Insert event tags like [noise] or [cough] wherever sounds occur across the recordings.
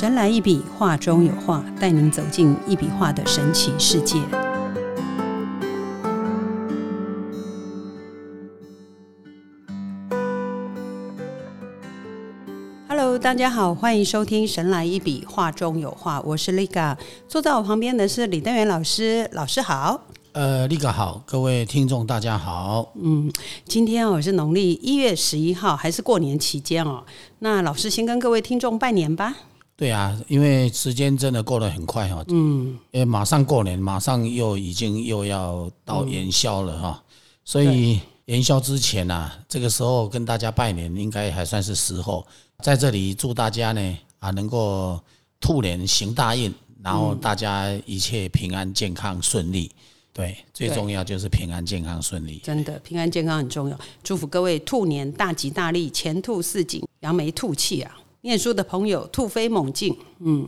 神来一笔，画中有画，带您走进一笔画的神奇世界。Hello，大家好，欢迎收听《神来一笔，画中有画》，我是 Liga，坐在我旁边的是李登元老师，老师好。呃，立个好，各位听众大家好。嗯，今天哦是农历一月十一号，还是过年期间哦？那老师先跟各位听众拜年吧。对啊，因为时间真的过得很快哈。嗯，因为马上过年，马上又已经又要到元宵了哈。所以元宵之前呐，这个时候跟大家拜年，应该还算是时候。在这里祝大家呢啊，能够兔年行大运，然后大家一切平安、健康、顺利。对，最重要就是平安、健康、顺利。真的，平安健康很重要。祝福各位兔年大吉大利，前兔似锦，扬眉吐气啊！念书的朋友突飞猛进。嗯，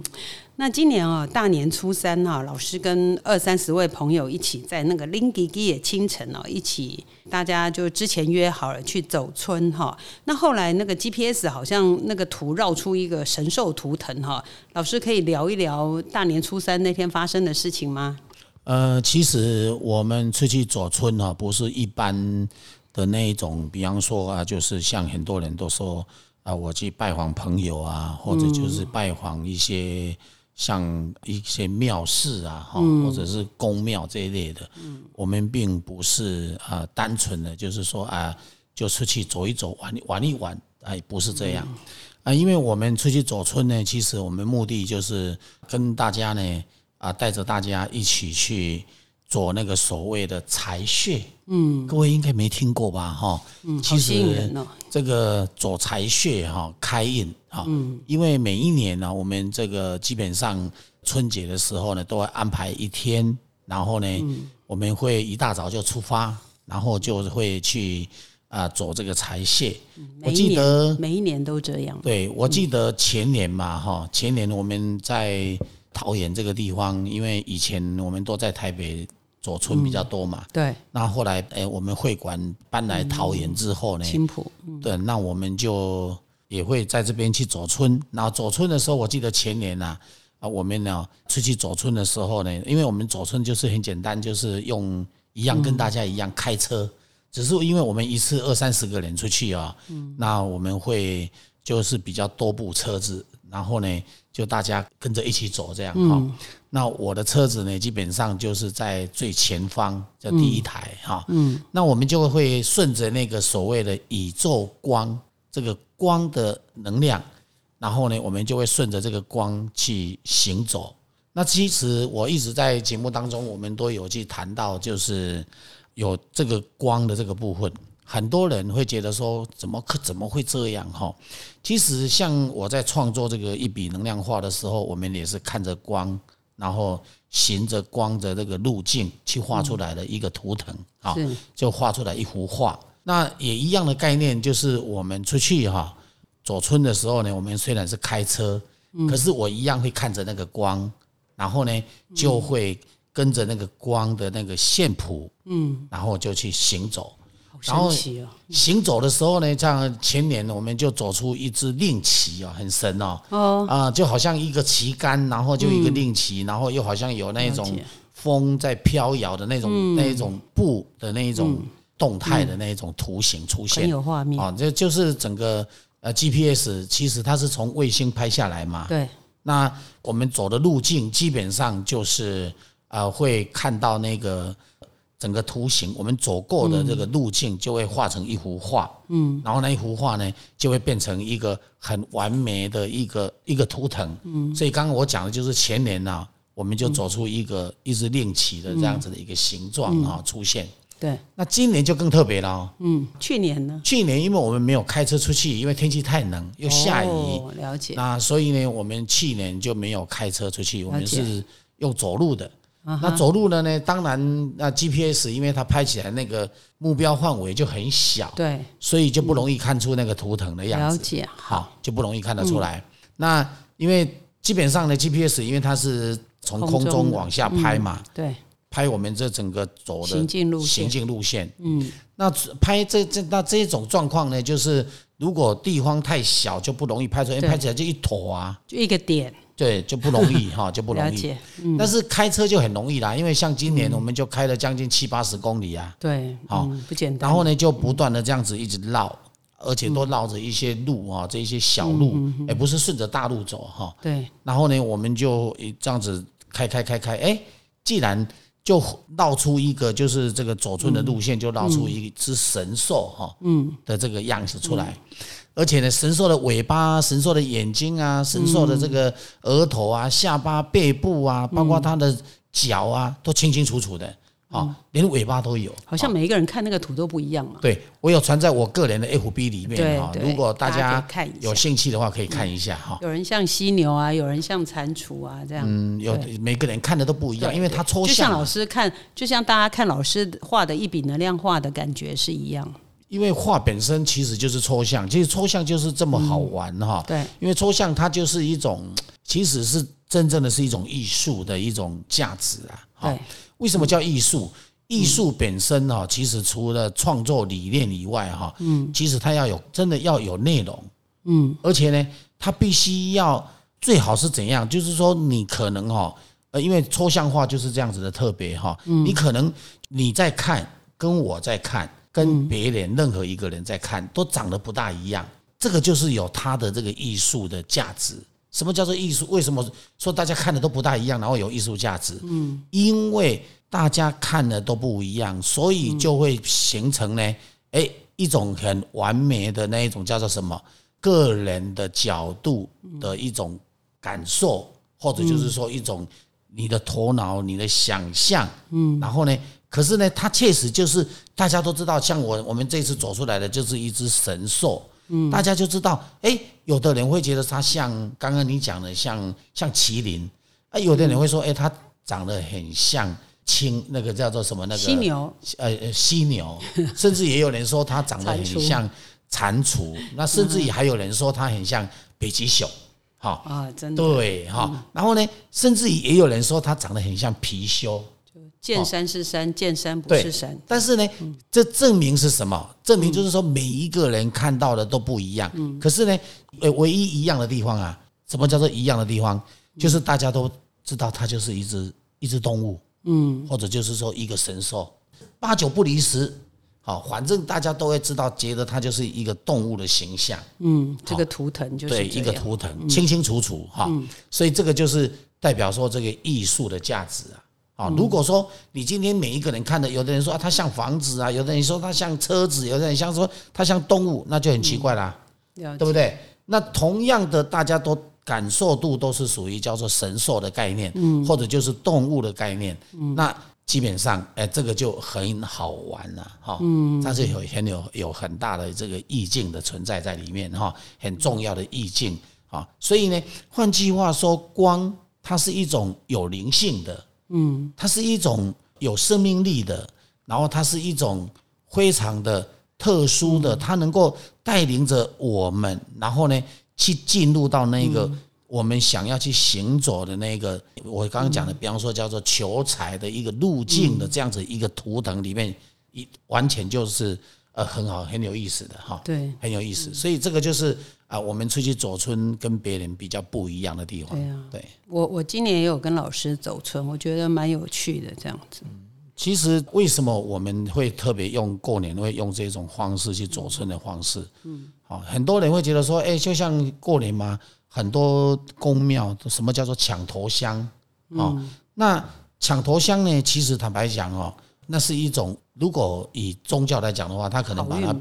那今年啊，大年初三啊，老师跟二三十位朋友一起在那个林吉吉的清晨哦，一起大家就之前约好了去走村哈。那后来那个 GPS 好像那个图绕出一个神兽图腾哈。老师可以聊一聊大年初三那天发生的事情吗？呃，其实我们出去走村哈，不是一般的那一种，比方说啊，就是像很多人都说啊，我去拜访朋友啊，或者就是拜访一些像一些庙寺啊，哈，或者是宫庙这一类的。嗯，我们并不是啊，单纯的就是说啊，就出去走一走，玩玩一玩，哎，不是这样啊，因为我们出去走村呢，其实我们目的就是跟大家呢。啊，带着大家一起去做那个所谓的财穴，嗯，各位应该没听过吧？哈，嗯，其实这个左财穴哈，开运哈，嗯，因为每一年呢，我们这个基本上春节的时候呢，都会安排一天，然后呢，我们会一大早就出发，然后就会去啊走这个财穴。我记得每一年都这样。对，我记得前年嘛，哈，前年我们在。桃园这个地方，因为以前我们都在台北左村比较多嘛，对。那后来，哎，我们会馆搬来桃园之后呢，青浦，对，那我们就也会在这边去走村。然后走村的时候，我记得前年呐，啊，我们呢出去走村的时候呢，因为我们走村就是很简单，就是用一样跟大家一样开车，只是因为我们一次二三十个人出去啊，嗯，那我们会就是比较多部车子，然后呢。就大家跟着一起走这样哈，那我的车子呢，基本上就是在最前方的第一台哈。嗯，那我们就会顺着那个所谓的宇宙光这个光的能量，然后呢，我们就会顺着这个光去行走。那其实我一直在节目当中，我们都有去谈到，就是有这个光的这个部分。很多人会觉得说，怎么可怎么会这样哈？其实像我在创作这个一笔能量画的时候，我们也是看着光，然后循着光的这个路径去画出来的一个图腾啊，就画出来一幅画。那也一样的概念，就是我们出去哈走村的时候呢，我们虽然是开车，可是我一样会看着那个光，然后呢就会跟着那个光的那个线谱，嗯，然后就去行走。然后行走的时候呢，像前年我们就走出一只令旗哦，很神哦，哦。啊，就好像一个旗杆，然后就一个令旗，然后又好像有那种风在飘摇的那种那一种布的那一种动态的那一种图形出现，很有画面。啊，这就是整个呃 GPS，其实它是从卫星拍下来嘛，对，那我们走的路径基本上就是呃会看到那个。整个图形，我们走过的这个路径就会画成一幅画，嗯，然后那一幅画呢，就会变成一个很完美的一个一个图腾，嗯，所以刚刚我讲的就是前年呢，我们就走出一个一直令旗的这样子的一个形状啊出现，对，那今年就更特别了，嗯，去年呢？去年因为我们没有开车出去，因为天气太冷又下雨，了解，那所以呢，我们去年就没有开车出去，我们是用走路的。那走路的呢？当然，那 GPS 因为它拍起来那个目标范围就很小，对，所以就不容易看出那个图腾的样子。了解，好，就不容易看得出来。那因为基本上呢，GPS 因为它是从空中往下拍嘛，对，拍我们这整个走的行进路行进路线。嗯，那拍这这那这种状况呢，就是如果地方太小就不容易拍出来，因为拍起来就一坨啊，就一个点，对，就不容易 [laughs] 哈，就不容易。但是开车就很容易啦，因为像今年我们就开了将近七八十公里啊，对，好嗯，不简单。然后呢就不断的这样子一直绕，而且都绕着一些路啊，这一些小路，也不是顺着大路走哈。对，然后呢，我们就这样子开开开开，哎，既然就绕出一个就是这个走村的路线，就绕出一只神兽哈，嗯的这个样子出来，而且呢，神兽的尾巴、神兽的眼睛啊、神兽的这个额头啊、下巴、背部啊，包括它的脚啊，都清清楚楚的，啊，连尾巴都有，好像每一个人看那个图都不一样嘛。对我有传在我个人的 FB 里面哈，如果大大家有兴趣的话，可以看一下哈。有人像犀牛啊，有人像蟾蜍啊，这样。嗯，有每个人看的都不一样，因为他抽象就像，老师看，就像大家看老师画的一笔能量画的感觉是一样。因为画本身其实就是抽象，其实抽象就是这么好玩哈。对，因为抽象它就是一种，其实是真正的是一种艺术的一种价值啊。哈对，为什么叫艺术？艺术本身哈，其实除了创作理念以外哈，嗯，其实它要有真的要有内容，嗯，而且呢，它必须要最好是怎样？就是说你可能哈，呃，因为抽象化就是这样子的特别哈，你可能你在看，跟我在看，跟别人任何一个人在看，都长得不大一样，这个就是有它的这个艺术的价值。什么叫做艺术？为什么说大家看的都不大一样，然后有艺术价值？嗯，因为大家看的都不一样，所以就会形成呢，哎，一种很完美的那一种叫做什么？个人的角度的一种感受，或者就是说一种你的头脑、你的想象，嗯，然后呢，可是呢，它确实就是大家都知道，像我我们这次走出来的就是一只神兽，嗯，大家就知道，哎，有的人会觉得它像刚刚你讲的像像麒麟，啊，有的人会说，哎，它长得很像青那个叫做什么那个犀牛，呃呃犀牛，[laughs] 甚至也有人说它长得很像蟾蜍，那甚至也还有人说它很像北极熊，哈、啊，真的。对哈、然后呢，甚至也有人说它长得很像貔貅，见山是山，见山不是山。但是呢，这证明是什么？证明就是说每一个人看到的都不一样。可是呢，呃，唯一一样的地方啊，什么叫做一样的地方？就是大家都知道它就是一只一只动物，嗯，或者就是说一个神兽，八九不离十。好，反正大家都会知道，觉得它就是一个动物的形象。嗯，这个图腾就是对，一个图腾清清楚楚哈，所以这个就是代表说这个艺术的价值啊。啊，如果说你今天每一个人看的，有的人说啊它像房子啊，有的人说它像车子，有的人像说它像动物，那就很奇怪啦，了对不对？那同样的，大家都感受度都是属于叫做神兽的概念，或者就是动物的概念，那基本上，哎，这个就很好玩了哈。嗯，它是有很有有很大的这个意境的存在在里面哈，很重要的意境啊。所以呢，换句话说，光它是一种有灵性的，嗯，它是一种有生命力的，然后它是一种非常的特殊的，它能够带领着我们，然后呢，去进入到那个。我们想要去行走的那个，我刚刚讲的，比方说叫做求财的一个路径的这样子一个图腾里面，一完全就是呃很好很有意思的哈，对。很有意思。所以这个就是啊，我们出去走村跟别人比较不一样的地方。对啊对，我我今年也有跟老师走村，我觉得蛮有趣的这样子。其实为什么我们会特别用过年会用这种方式去走村的方式？嗯，好，很多人会觉得说，哎，就像过年嘛，很多公庙什么叫做抢头香？哦，那抢头香呢？其实坦白讲哦，那是一种，如果以宗教来讲的话，他可能把它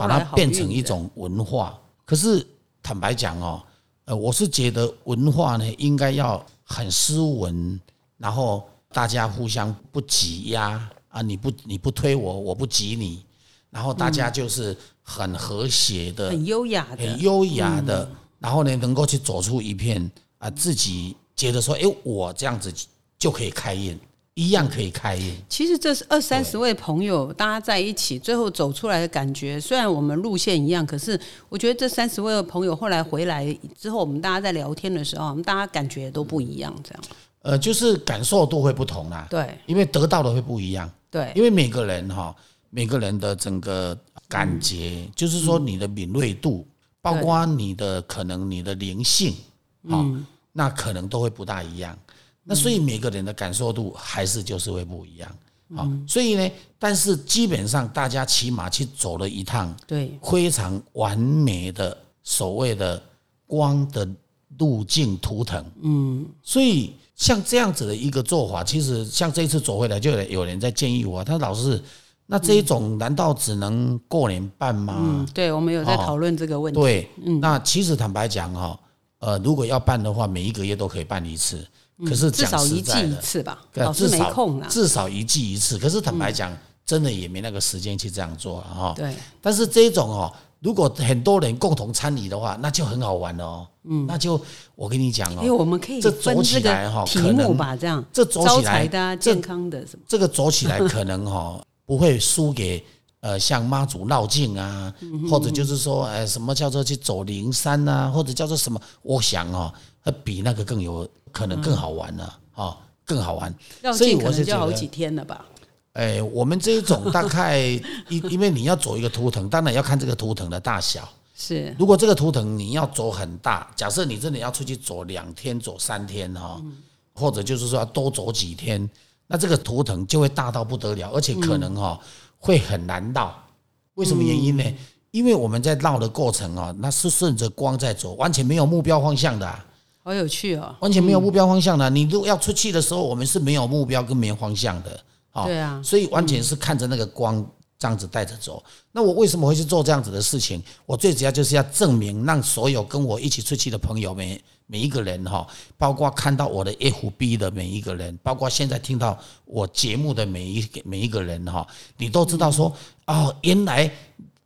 把它变成一种文化。可是坦白讲哦，呃，我是觉得文化呢应该要很斯文，然后大家互相不挤压啊，你不你不推我，我不挤你，然后大家就是很和谐的、很优雅的。很，优雅的，然后呢能够去走出一片啊自己觉得说，哎，我这样子就可以开运，一样可以开业。其实这是二三十位朋友，大家在一起，最后走出来的感觉，虽然我们路线一样，可是我觉得这三十位的朋友后来回来之后，我们大家在聊天的时候，我们大家感觉都不一样，这样呃，就是感受度会不同啦，对因为得到的会不一样。对因为每个人哈，每个人的整个感觉，就是说你的敏锐度，包括你的可能你的灵性，嗯、那可能都会不大一样。那所以每个人的感受度还是就是会不一样。好、所以呢，但是基本上大家起码去走了一趟对，非常完美的所谓的光的路径图腾。嗯，所以像这样子的一个做法，其实像这一次走回来，就有有人在建议我，他说老师，那这一种难道只能过年办吗？嗯，对，我们有在讨论这个问题。对，那其实坦白讲哈，呃，如果要办的话，每一个月都可以办一次。可是至少一季一次吧，老师没至少空啊。至少一季一次。可是坦白讲，真的也没那个时间去这样做了哈。对，但是这种哦，如果很多人共同参与的话，那就很好玩了哦。嗯，那就我跟你讲因为哦，我们可以这走起来哈题目可能吧，这样这走招起来财的健康的什么，这个走起来 [laughs] 可能哈不会输给呃像妈祖绕境啊，嗯或者就是说呃什么叫做去走灵山啊，或者叫做什么，我想哦，呃比那个更有可能更好玩了哦，更好玩。所以我是觉好几天了吧？哎，我们这一种大概 [laughs] 因因为你要走一个图腾，当然要看这个图腾的大小。是，如果这个图腾你要走很大，假设你真的要出去走两天、走三天哈，或者就是说要多走几天，那这个图腾就会大到不得了，而且可能哈会很难绕。为什么原因呢？因为我们在绕的过程啊，那是顺着光在走，完全没有目标方向的啊、好有趣哦。完全没有目标方向的啊。你如果要出去的时候，我们是没有目标跟没有方向的。哦对啊，所以完全是看着那个光这样子带着走。那我为什么会去做这样子的事情？我最主要就是要证明，让所有跟我一起出去的朋友们，每一个人哈，包括看到我的 FB 的每一个人，包括现在听到我节目的每一个每一个人哈，你都知道说，哦，原来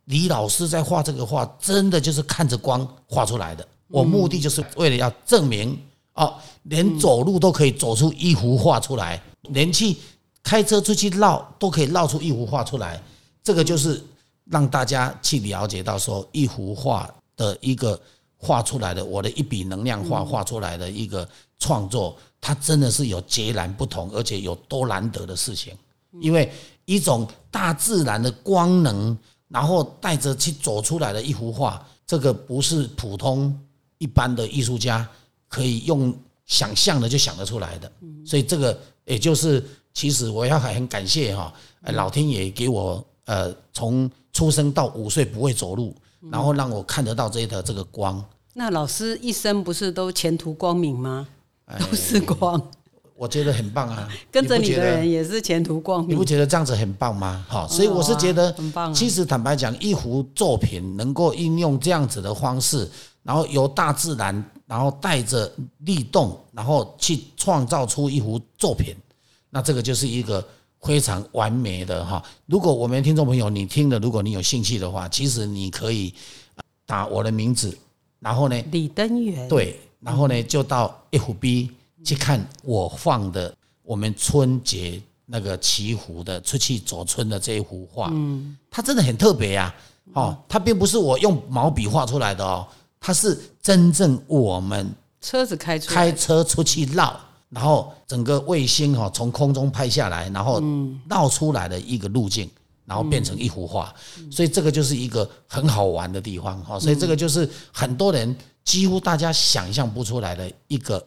李老师在画这个画，真的就是看着光画出来的。我目的就是为了要证明，哦，连走路都可以走出一幅画出来，连去开车出去绕都可以绕出一幅画出来。这个就是让大家去了解到说，一幅画的一个画出来的，我的一笔能量画画出来的一个创作，它真的是有截然不同，而且有多难得的事情。因为一种大自然的光能，然后带着去走出来的一幅画，这个不是普通一般的艺术家可以用想象的就想得出来的。所以这个也就是，其实我要还很感谢哈，呃老天爷给我呃从出生到五岁不会走路，然后让我看得到这一条这个光。那老师一生不是都前途光明吗？都是光，我觉得很棒啊！[laughs] 跟着你的人也是前途光明你不。觉得这样子很棒吗？好，所以我是觉得，很棒啊其实坦白讲，一幅作品能够应用这样子的方式，然后由大自然，然后带着律动，然后去创造出一幅作品，那这个就是一个非常完美的哈。如果我们听众朋友你听了，如果你有兴趣的话，其实你可以呃打我的名字，然后呢，李登元，对，然后呢，就到 FB 去看我放的我们春节那个祈福的出去走春的这一幅画，嗯，它真的很特别呀、哦，它并不是我用毛笔画出来的哦，它是真正我们车子开出开车出去绕，然后整个卫星哈、哦、从空中拍下来，然后绕出来的一个路径，然后变成一幅画，所以这个就是一个很好玩的地方哈、所以这个就是很多人几乎大家想象不出来的一个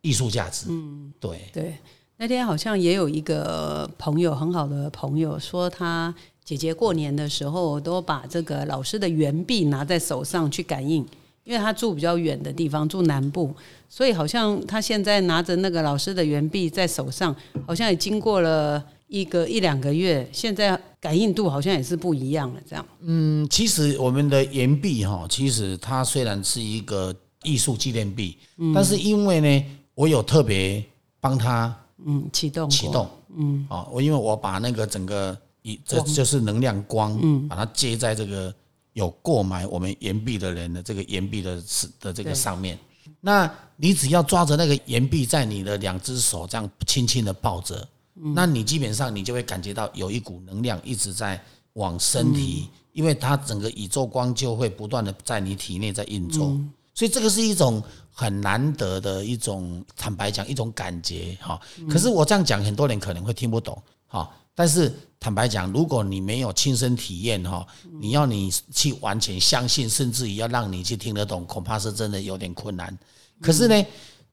艺术价值。嗯，对，对，那天好像也有一个朋友，很好的朋友，说他姐姐过年的时候都把这个老师的圆币拿在手上去感应，因为她住比较远的地方，住南部，所以好像她现在拿着那个老师的圆币在手上，好像也经过了一个一两个月，现在感应度好像也是不一样了，这样。嗯，其实我们的岩壁哈，其实它虽然是一个艺术纪念币，但是因为呢，我有特别帮他嗯，启动启动，嗯，哦，我因为我把那个整个一这就是能量光，嗯，把它接在这个有购买我们岩壁的人的这个岩壁的的这个上面。那你只要抓着那个岩壁，在你的两只手这样轻轻的抱着，那你基本上你就会感觉到有一股能量一直在往身体，因为它整个宇宙光就会不断的在你体内在运作，所以这个是一种很难得的一种，坦白讲一种感觉哈。可是我这样讲，很多人可能会听不懂。哈，但是坦白讲，如果你没有亲身体验哈，你要你去完全相信，甚至于要让你去听得懂，恐怕是真的有点困难。可是呢，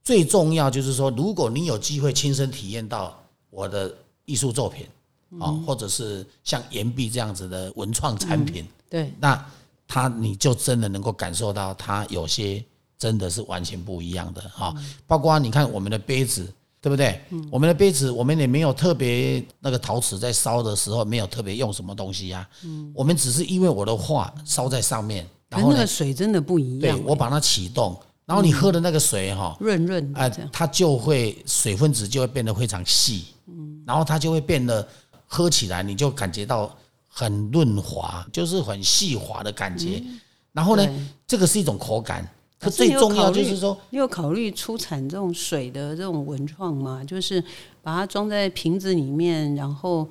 最重要就是说，如果你有机会亲身体验到我的艺术作品啊，或者是像岩壁这样子的文创产品，对，那他你就真的能够感受到，它有些真的是完全不一样的哈。包括你看我们的杯子，对不对？我们的杯子，我们也没有特别那个陶瓷在烧的时候没有特别用什么东西呀。我们只是因为我的画烧在上面，然后那个，水真的不一样，对我把它启动，然后你喝的那个水哈，润润啊它就会水分子就会变得非常细，然后它就会变得喝起来你就感觉到很润滑，就是很细滑的感觉。然后呢对，这个是一种口感，最重要就是说，你有考虑出产这种水的这种文创吗？就是把它装在瓶子里面，然后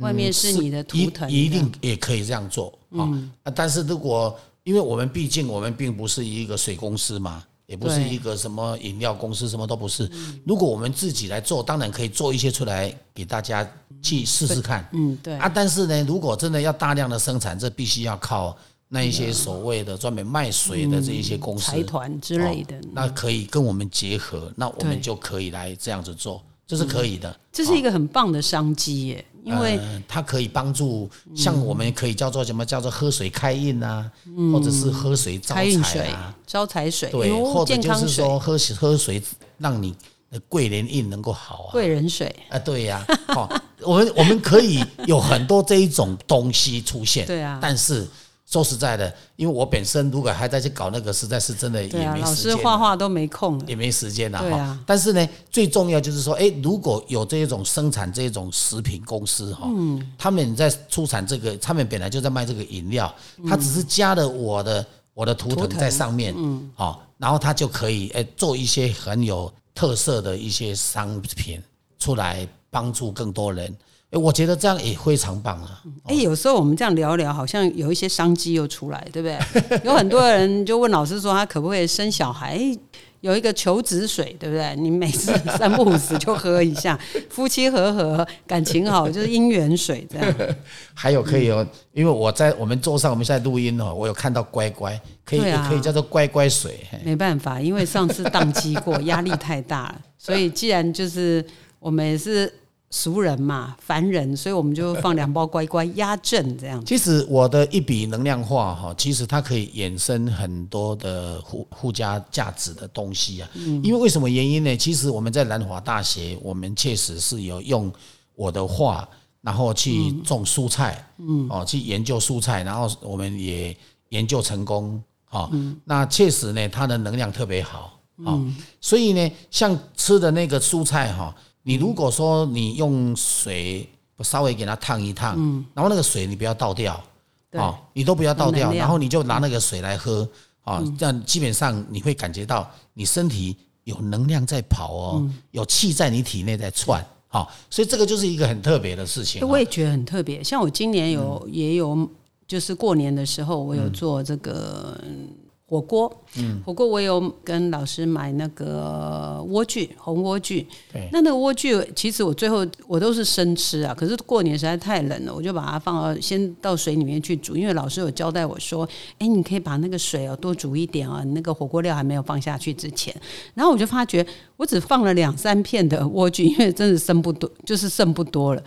外面是你的图一腾，一定也可以这样做啊、啊但是如果因为我们毕竟我们并不是一个水公司嘛，也不是一个什么饮料公司，什么都不是。如果我们自己来做，当然可以做一些出来给大家去试试看。嗯，对，啊，但是呢，如果真的要大量的生产，这必须要靠那一些所谓的专门卖水的这一些公司、财团之类的。哦，那可以跟我们结合，那我对们就可以来这样子做，这是可以的。这是一个很棒的商机耶，因为呃它可以帮助，像我们可以叫做什么叫做喝水开运啊，或者是喝水招财啊，、招财水，对，或者就是说喝水喝水让你的贵人运能够好啊。贵人水，啊，对呀、哦，我们我们可以有很多这一种东西出现，[laughs] 对啊。但是说实在的，因为我本身如果还在去搞那个，实在是真的也没老师时间啊。画画都没空，也没时间了哈对啊，但是呢，最重要就是说，哎，如果有这种生产这种食品公司哈，嗯。他们在出产这个，他们本来就在卖这个饮料，他只是加了我的我的图腾图腾在上面，嗯，好，然后他就可以哎做一些很有特色的一些商品出来，帮助更多人。哎，我觉得这样也非常棒啊。哎、有时候我们这样聊聊，好像有一些商机又出来，对不对？[laughs] 有很多人就问老师说，他可不可以生小孩？哎有一个求子水，对不对？你每次 [laughs] 三不五时就喝一下，夫妻和和，感情好，就是姻缘水这样。[laughs] 还有可以哦，因为我在我们桌上，我们现在录音哦，我有看到乖乖，可以啊可以叫做乖乖水。没办法，因为上次宕机过，压力太大了，所以既然就是我们也是俗人嘛，凡人，所以我们就放两包乖乖压阵这样。其实我的一笔能量化哈，其实它可以衍生很多的附附加价值的东西啊。因为为什么原因呢？其实我们在南华大学，我们确实是有用我的画，然后去种蔬菜，嗯，哦，去研究蔬菜，然后我们也研究成功，哈、那确实呢，它的能量特别好，啊、所以呢，像吃的那个蔬菜哈，你如果说你用水稍微给它烫一烫，然后那个水你不要倒掉，对。啊，你都不要倒掉，然后你就拿那个水来喝，啊，这样基本上你会感觉到你身体有能量在跑哦，有气在你体内在窜，好，所以这个就是一个很特别的事情。我也觉得很特别。像我今年有、也有，就是过年的时候，我有做这个嗯火锅。嗯，火锅我有跟老师买那个莴苣，红莴苣。对那那个莴苣，其实我最后我都是生吃啊。可是过年实在太冷了，我就把它放到先到水里面去煮，因为老师有交代我说，哎，你可以把那个水啊多煮一点啊，你那个火锅料还没有放下去之前。然后我就发觉，我只放了两三片的莴苣，因为真的剩不多，就是剩不多了。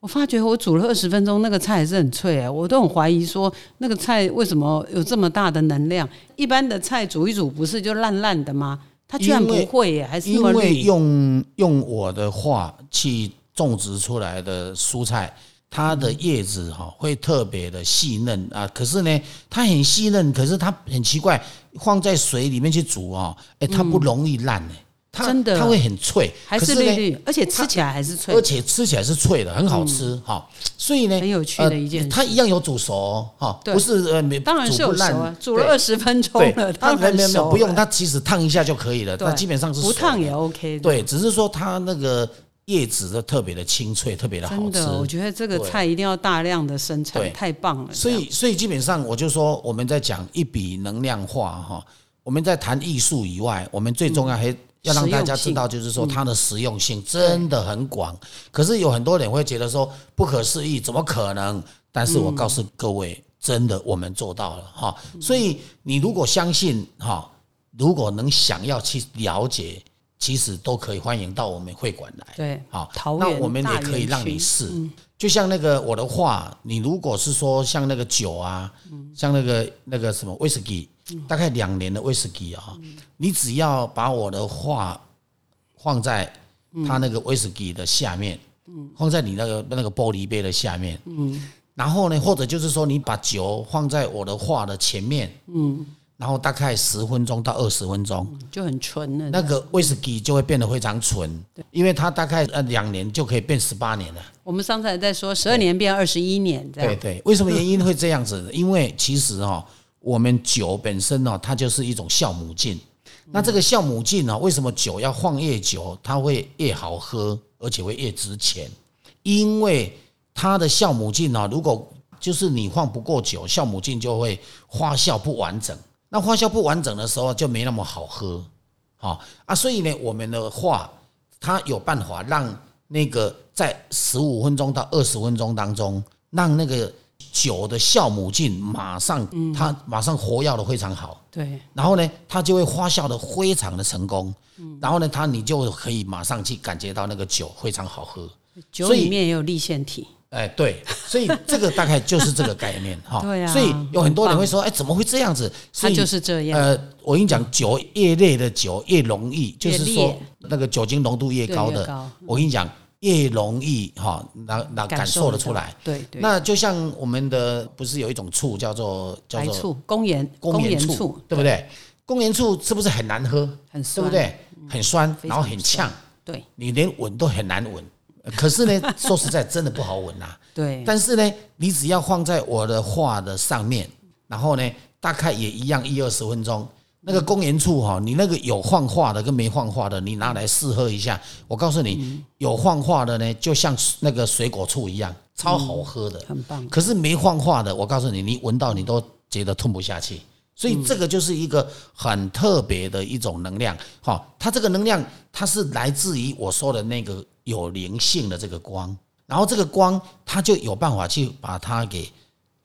我发觉我煮了二十分钟，那个菜还是很脆啊！我都很怀疑说，那个菜为什么有这么大的能量？一般的菜煮一煮不是就烂烂的吗？它居然不会耶，还是因为。用用我的话去种植出来的蔬菜，它的叶子哈会特别的细嫩啊。可是呢，它很细嫩，可是它很奇怪，放在水里面去煮啊，哎，它不容易烂哎，它真的它会很脆，还可是绿绿，而且吃起来还是脆而，且吃起来是脆的，很好吃哈。所以呢，很有趣的一件它一样有煮熟哦哈，对不是呃没当然是有熟煮不烂啊，煮了二十分钟对了，它当然没有没有不用，它其实烫一下就可以了，它基本上是不烫也 OK 的。对，只是说它那个叶子的特别的清脆，特别的好真的，我吃。觉得这个菜一定要大量的生产，太棒了。所以，所以基本上我就说，我们在讲一笔能量化哈，我们在谈艺术以外，我们最重要还要让大家知道，就是说它的实用性真的很广。可是有很多人会觉得说不可思议，怎么可能？但是我告诉各位，真的我们做到了哈。所以你如果相信哈，如果能想要去了解，其实都可以欢迎到我们会馆来。对，好，那我们也可以让你试。就像那个我的话，你如果是说像那个酒啊，像那个那个什么威士忌，大概两年的威士忌啊，你只要把我的画放在它那个威士忌的下面，放在你那个那个玻璃杯的下面，嗯然后呢，或者就是说你把酒放在我的画的前面，嗯然后大概十分钟到二十分钟，就很纯了。那个威士忌就会变得非常纯，因为它大概呃两年就可以变十八年了。我们上次还在说十二年变二十一年，这样对对，为什么原因会这样子？因为其实哈、我们酒本身呢、它就是一种酵母菌。那这个酵母菌呢、为什么酒要放越久，它会越好喝，而且会越值钱？因为它的酵母菌呢、如果就是你放不够久，酵母菌就会发酵不完整。那发酵不完整的时候，就没那么好喝。好啊，所以呢，我们的话，它有办法让那个在十五分钟到二十分钟当中，让那个酒的酵母菌马上它马上活跃的非常好，对，然后呢，它就会发酵的非常的成功，然后呢，它你就可以马上去感觉到那个酒非常好喝。酒里面也有立腺体，哎，对，所以这个大概就是这个概念哈。[laughs] 对啊所以有很多人会说，哎，怎么会这样子？所以它就是这样。呃，我跟你讲，酒越烈的酒越容易，就是说那个酒精浓度越高的，高。我跟你讲越容易哈，那那感受得出来。对对，那就像我们的不是有一种醋叫做叫做白醋、公盐、公盐盐醋，对不对？公盐醋是不是很难喝？对很酸，不？对？很酸，然后很呛，对你连闻都很难闻。可是呢，[laughs] 说实在，真的不好闻呐、对，但是呢，你只要放在我的画的上面，然后呢，大概也一样一二十分钟。那个公园醋哈，你那个有放化的跟没放化的，你拿来试喝一下。我告诉你，有放化的呢，就像那个水果醋一样，超好喝的。很棒。可是没放化的，我告诉你，你闻到你都觉得吞不下去。所以这个就是一个很特别的一种能量，哈，它这个能量它是来自于我说的那个有灵性的这个光，然后这个光它就有办法去把它给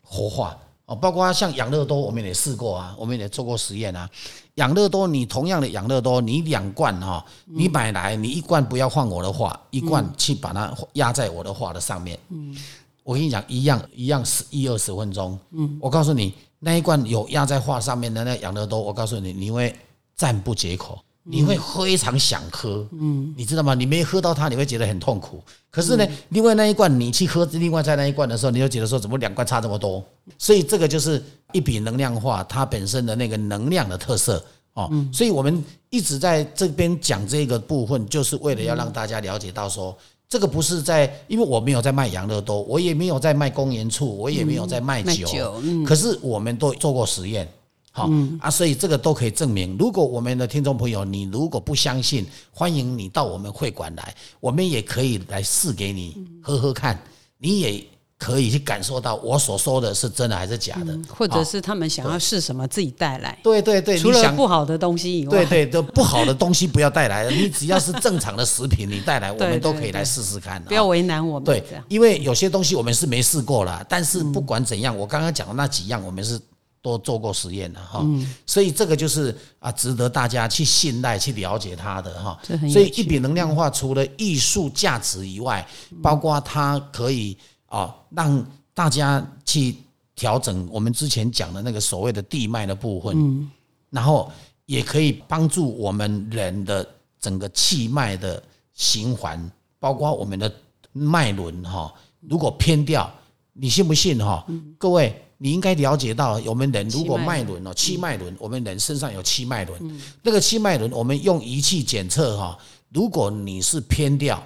活化哦，包括像养乐多，我们也试过啊，我们也做过实验啊。养乐多，你同样的养乐多，你两罐哈，你买来，你一罐不要换我的画，一罐去把它压在我的画的上面，嗯我跟你讲，一样一样十一二十分钟。嗯，我告诉你，那一罐有压在画上面的那养乐多，我告诉你，你会赞不绝口，你会非常想喝。嗯，你知道吗？你没喝到它，你会觉得很痛苦。可是呢，另外那一罐你去喝另外在那一罐的时候，你就觉得说，怎么两罐差这么多？所以这个就是一笔能量化它本身的那个能量的特色。哦，所以我们一直在这边讲这个部分，就是为了要让大家了解到说，这个不是在，因为我没有在卖养乐多，我也没有在卖公园醋，我也没有在卖酒，卖酒，嗯，可是我们都做过实验，好、啊，所以这个都可以证明。如果我们的听众朋友，你如果不相信，欢迎你到我们会馆来，我们也可以来试给你喝喝看，你也可以去感受到我所说的是真的还是假的，或者是他们想要试什么，自己带来。对对对，除了想不好的东西以外，对对，都不好的东西不要带来，你只要是正常的食品，你带来，我们 [laughs] 都可以来试试看。不要啊为难我们。对，因为有些东西我们是没试过啦，但是不管怎样，我刚刚讲的那几样，我们是都做过实验了哈。嗯所以这个就是啊，值得大家去信赖、去了解它的哈所以一笔能量化除了艺术价值以外，包括它可以啊让大家去调整我们之前讲的那个所谓的地脉的部分，嗯然后也可以帮助我们人的整个气脉的循环，包括我们的脉轮哈。如果偏掉，你信不信哈？各位，你应该了解到，我们人如果气脉脉轮哦，气脉轮，我们人身上有气脉轮，那个气脉轮，我们用仪器检测哈，如果你是偏掉，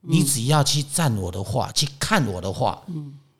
你只要去站我的话，去看我的话，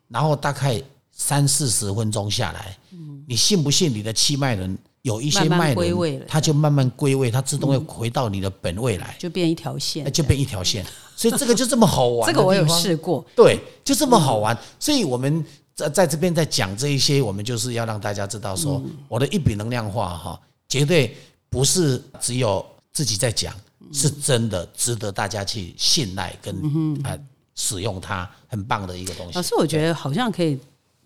然后大概三四十分钟下来，你信不信你的气脉轮有一些脉轮它就慢慢归位，它自动会回到你的本位来，就变一条线。那，就变一条线。所以这个就这么好玩。[laughs] 这个我有试过。对，就这么好玩。所以我们在在这边在讲这一些，我们就是要让大家知道说，我的一笔能量化哈，绝对不是只有自己在讲，是真的值得大家去信赖跟啊使用它，很棒的一个东西。老师，我觉得好像可以，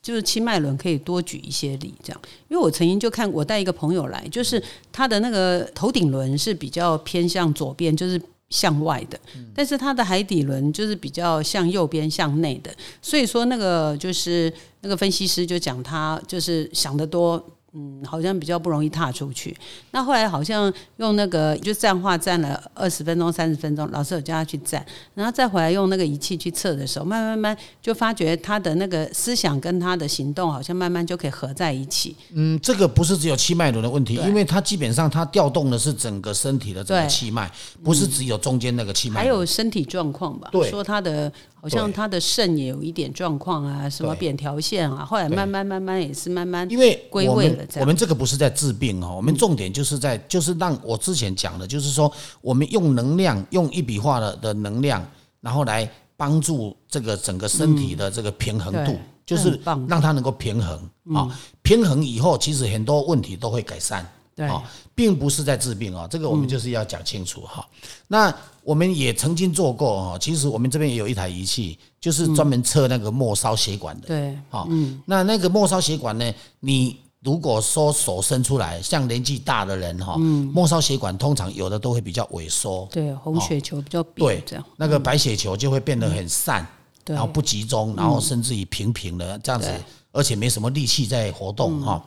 就是七脉轮可以多举一些例，这样，因为我曾经就看我带一个朋友来，就是他的那个头顶轮是比较偏向左边，就是向外的，但是它的海底轮就是比较向右边向内的，所以说那个就是那个分析师就讲他就是想得多。嗯，好像比较不容易踏出去。那后来好像用那个就站话站了二十分钟、三十分钟，老师有叫他去站，然后再回来用那个仪器去测的时候，慢慢慢慢就发觉他的那个思想跟他的行动好像慢慢就可以合在一起。嗯，这个不是只有气脉轮的问题，因为它基本上它调动的是整个身体的这个气脉，不是只有中间那个气脉。还有身体状况吧？对，说他的。好像他的肾也有一点状况啊，什么扁条线啊，后来慢慢慢慢也是慢慢因为归位了。我们这个不是在治病哦，我们重点就是在就是让我之前讲的，就是说我们用能量，用一笔画的的能量，然后来帮助这个整个身体的这个平衡度，就是让它能够平衡啊，平衡以后，其实很多问题都会改善。对，并不是在治病啊，这个我们就是要讲清楚哈。那我们也曾经做过哈，其实我们这边也有一台仪器，就是专门测那个末梢血管的。对，好，嗯，那那个末梢血管呢，你如果说手伸出来，像年纪大的人哈，末梢血管通常有的都会比较萎缩，对，红血球比较对，这样，那个白血球就会变得很散，然后不集中，然后甚至于平平的这样子，而且没什么力气在活动哈。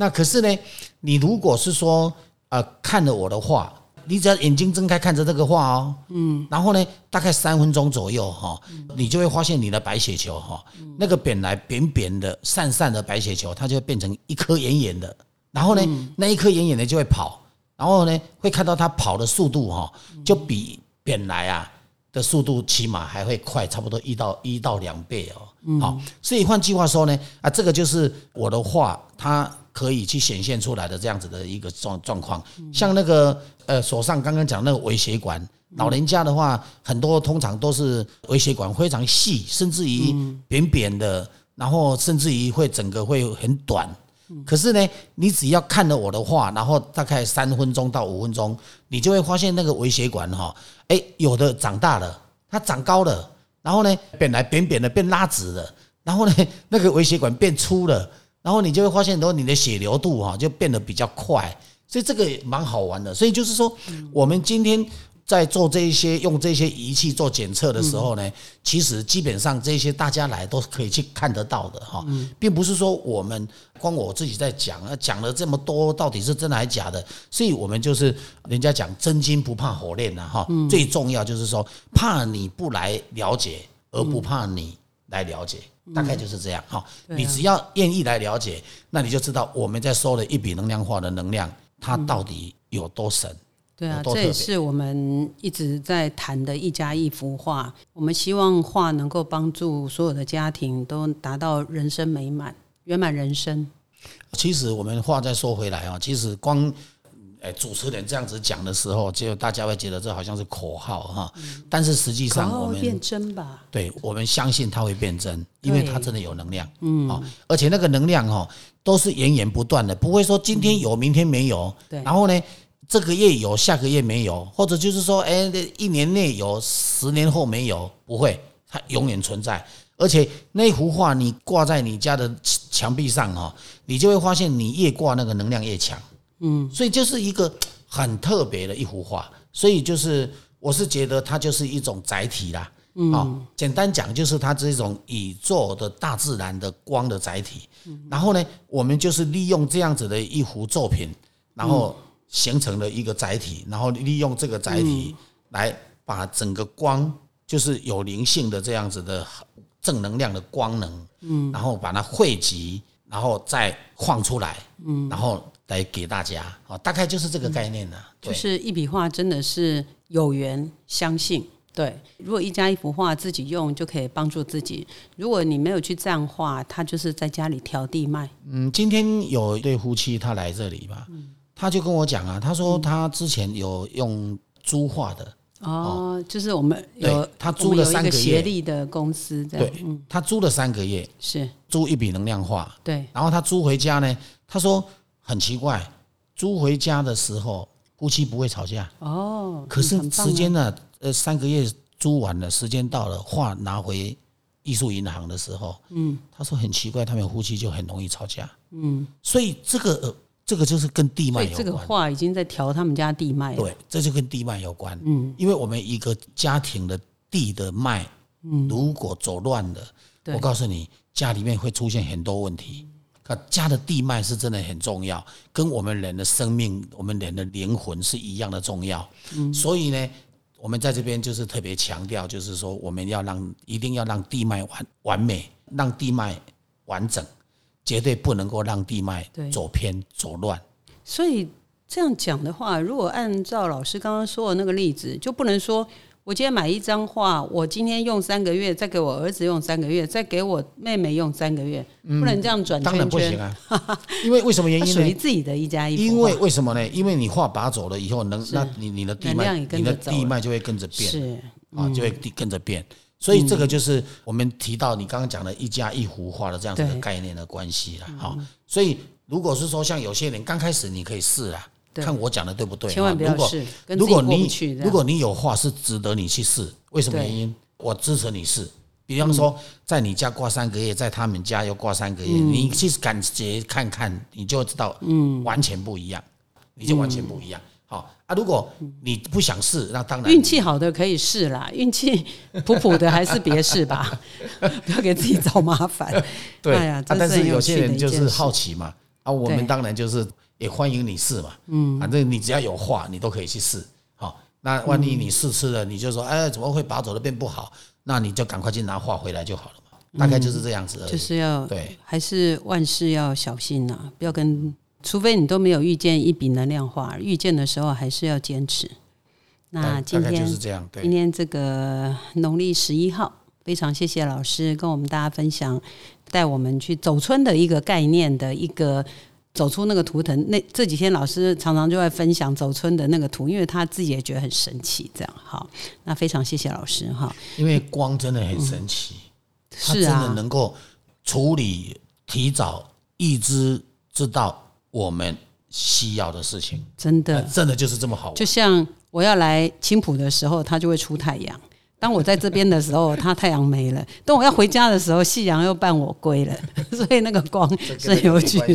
那可是呢，你如果是说呃看了我的画，你只要眼睛睁开看着这个画哦，嗯，然后呢，大概三分钟左右哈，你就会发现你的白血球哈，那个本来扁扁的、散散的白血球，它就会变成一颗圆圆的，然后呢，那一颗圆圆的就会跑，然后呢，会看到它跑的速度哈，就比本来啊的速度起码还会快，差不多一到一到两倍哦，好，所以换句话说呢，啊，这个就是我的画，它。可以去显现出来的这样子的一个状状况，像那个呃手上刚刚讲那个微血管，老人家的话很多通常都是微血管非常细，甚至于扁扁的，然后甚至于会整个会很短。可是呢，你只要看了我的话，然后大概三分钟到五分钟，你就会发现那个微血管哈，哎，有的长大了，它长高了，然后呢，本来扁扁的变拉直了，然后呢，那个微血管变粗了。然后你就会发现，说你的血流度哈就变得比较快，所以这个蛮好玩的。所以就是说，我们今天在做这一些用这些仪器做检测的时候呢，其实基本上这些大家来都可以去看得到的哈，并不是说我们光我自己在讲啊，讲了这么多到底是真的还是假的。所以我们就是人家讲真金不怕火炼呐哈，最重要就是说怕你不来了解，而不怕你来了解。大概就是这样哈，你只要愿意来了解，那你就知道我们在收的一笔能量化的能量，它到底有多神。对啊，这也是我们一直在谈的一家一幅画。我们希望画能够帮助所有的家庭都达到人生美满、圆满人生。其实我们话再说回来啊，其实光。哎，主持人这样子讲的时候，就大家会觉得这好像是口号哈。但是实际上，我们变真吧？对，我们相信它会变真，因为它真的有能量。嗯，啊，而且那个能量哈，都是源源不断的，不会说今天有，明天没有。对。然后呢，这个月有，下个月没有，或者就是说，哎，一年内有，十年后没有，不会，它永远存在。而且那幅画你挂在你家的墙壁上哈，你就会发现，你越挂那个能量越强。嗯，所以就是一个很特别的一幅画，所以就是我是觉得它就是一种载体啦。嗯，简单讲就是它这种宇宙的大自然的光的载体。然后呢，我们就是利用这样子的一幅作品，然后形成了一个载体，然后利用这个载体来把整个光，就是有灵性的这样子的正能量的光能，嗯，然后把它汇集，然后再放出来，嗯，然后。来给大家啊，大概就是这个概念呢。就是一笔画真的是有缘相信，对。如果一家一幅画自己用就可以帮助自己。如果你没有去这样画，他就是在家里调地卖。嗯，今天有一对夫妻他来这里吧，他就跟我讲啊，他说他之前有用租画的哦，就是我们有他租了三个协力的公司，对，他租了三个月是租一笔能量画，对，然后他租回家呢，他说。很奇怪，租回家的时候夫妻不会吵架。哦，可是时间呢，呃，三个月租完了，时间到了，画拿回艺术银行的时候，嗯，他说很奇怪，他们夫妻就很容易吵架。嗯，所以这个、呃、这个就是跟地脉有关这个有关。话已经在调他们家地脉了。对，这就跟地脉有关。嗯，因为我们一个家庭的地的脉，嗯，如果走乱了，我告诉你，家里面会出现很多问题。可家的地脉是真的很重要，跟我们人的生命、我们人的灵魂是一样的重要。嗯，所以呢，我们在这边就是特别强调，就是说我们要让一定要让地脉完完美，让地脉完整，绝对不能够让地脉走偏走乱。所以这样讲的话，如果按照老师刚刚说的那个例子，就不能说我今天买一张画，我今天用三个月，再给我儿子用三个月，再给我妹妹用三个月，不能这样转当然。不行啊，因为为什么原它属于？自己的一家一因为为什么呢？因为你画拔走了以后，能那你你的地脉，你的地脉就会跟着变是嗯啊，就会地跟着变。所以这个就是我们提到你刚刚讲的一家一幅画的这样子的概念的关系了。好，所以如果是说像有些人刚开始你可以试啦，对看我讲的对不对？千万不要试，如果你。如果你有话是值得你去试，为什么原因？我支持你试。比方说，在你家挂三个月，在他们家又挂三个月，嗯你去感觉看看，你就知道，嗯，完全不一样，你就完全不一样。好啊，如果你不想试，那当然运气好的可以试啦，运气普普的还是别试吧，[laughs] 不要给自己找麻烦。对，哎呀啊，但是有些人就是好奇嘛，啊，我对们当然就是也欢迎你试嘛，嗯，反正你只要有画，你都可以去试，好，那万一你试吃了，你就说，哎，怎么会拔走的变不好？那你就赶快去拿画回来就好了嘛，大概就是这样子而已。就是要对，还是万事要小心呐、不要跟，除非你都没有遇见一笔能量化，遇见的时候还是要坚持。那今天就是这样，对今。天这个农历十一号，非常谢谢老师跟我们大家分享，带我们去走村的一个概念的一个。走出那个图腾，那这几天老师常常就在分享走村的那个图，因为他自己也觉得很神奇。这样好，那非常谢谢老师哈。因为光真的很神奇，它是真的啊，能够处理、提早预知、知道我们需要的事情，真的呃真的就是这么好玩。就像我要来青浦的时候，它就会出太阳；当我在这边的时候，它太阳没了；等我要回家的时候，夕阳又伴我归了。[laughs] 所以那个光是很有趣的。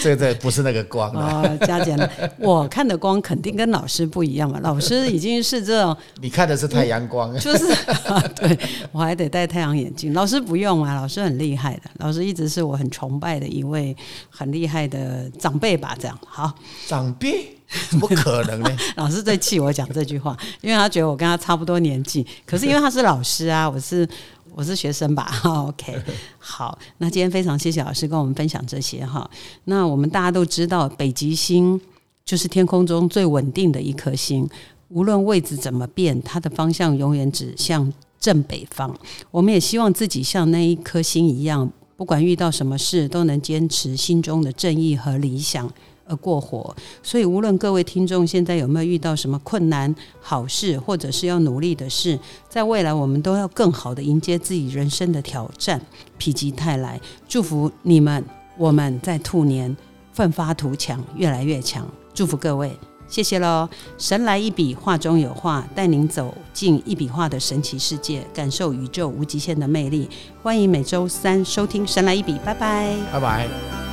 这个不是那个光啊，哦，加减了，我看的光肯定跟老师不一样嘛。老师已经是这种，[laughs] 你看的是太阳光。就是 [laughs] 对我还得戴太阳眼镜。老师不用啊，老师很厉害的，老师一直是我很崇拜的一位很厉害的长辈吧。这样好，长辈 [laughs] 怎么可能呢？[laughs] 老师最气我讲这句话，因为他觉得我跟他差不多年纪，可是因为他是老师啊，[laughs] 我是我是学生吧。哈 OK，好，那今天非常谢谢老师跟我们分享这些哈。那我们大家都知道，北极星就是天空中最稳定的一颗星，无论位置怎么变，它的方向永远指向正北方。我们也希望自己像那一颗星一样，不管遇到什么事，都能坚持心中的正义和理想。而过活，所以无论各位听众现在有没有遇到什么困难、好事，或者是要努力的事，在未来我们都要更好的迎接自己人生的挑战，否极泰来。祝福你们，我们在兔年奋发图强，越来越强。祝福各位，谢谢喽！神来一笔，画中有画，带您走进一笔画的神奇世界，感受宇宙无极限的魅力。欢迎每周三收听《神来一笔》，拜拜。拜拜。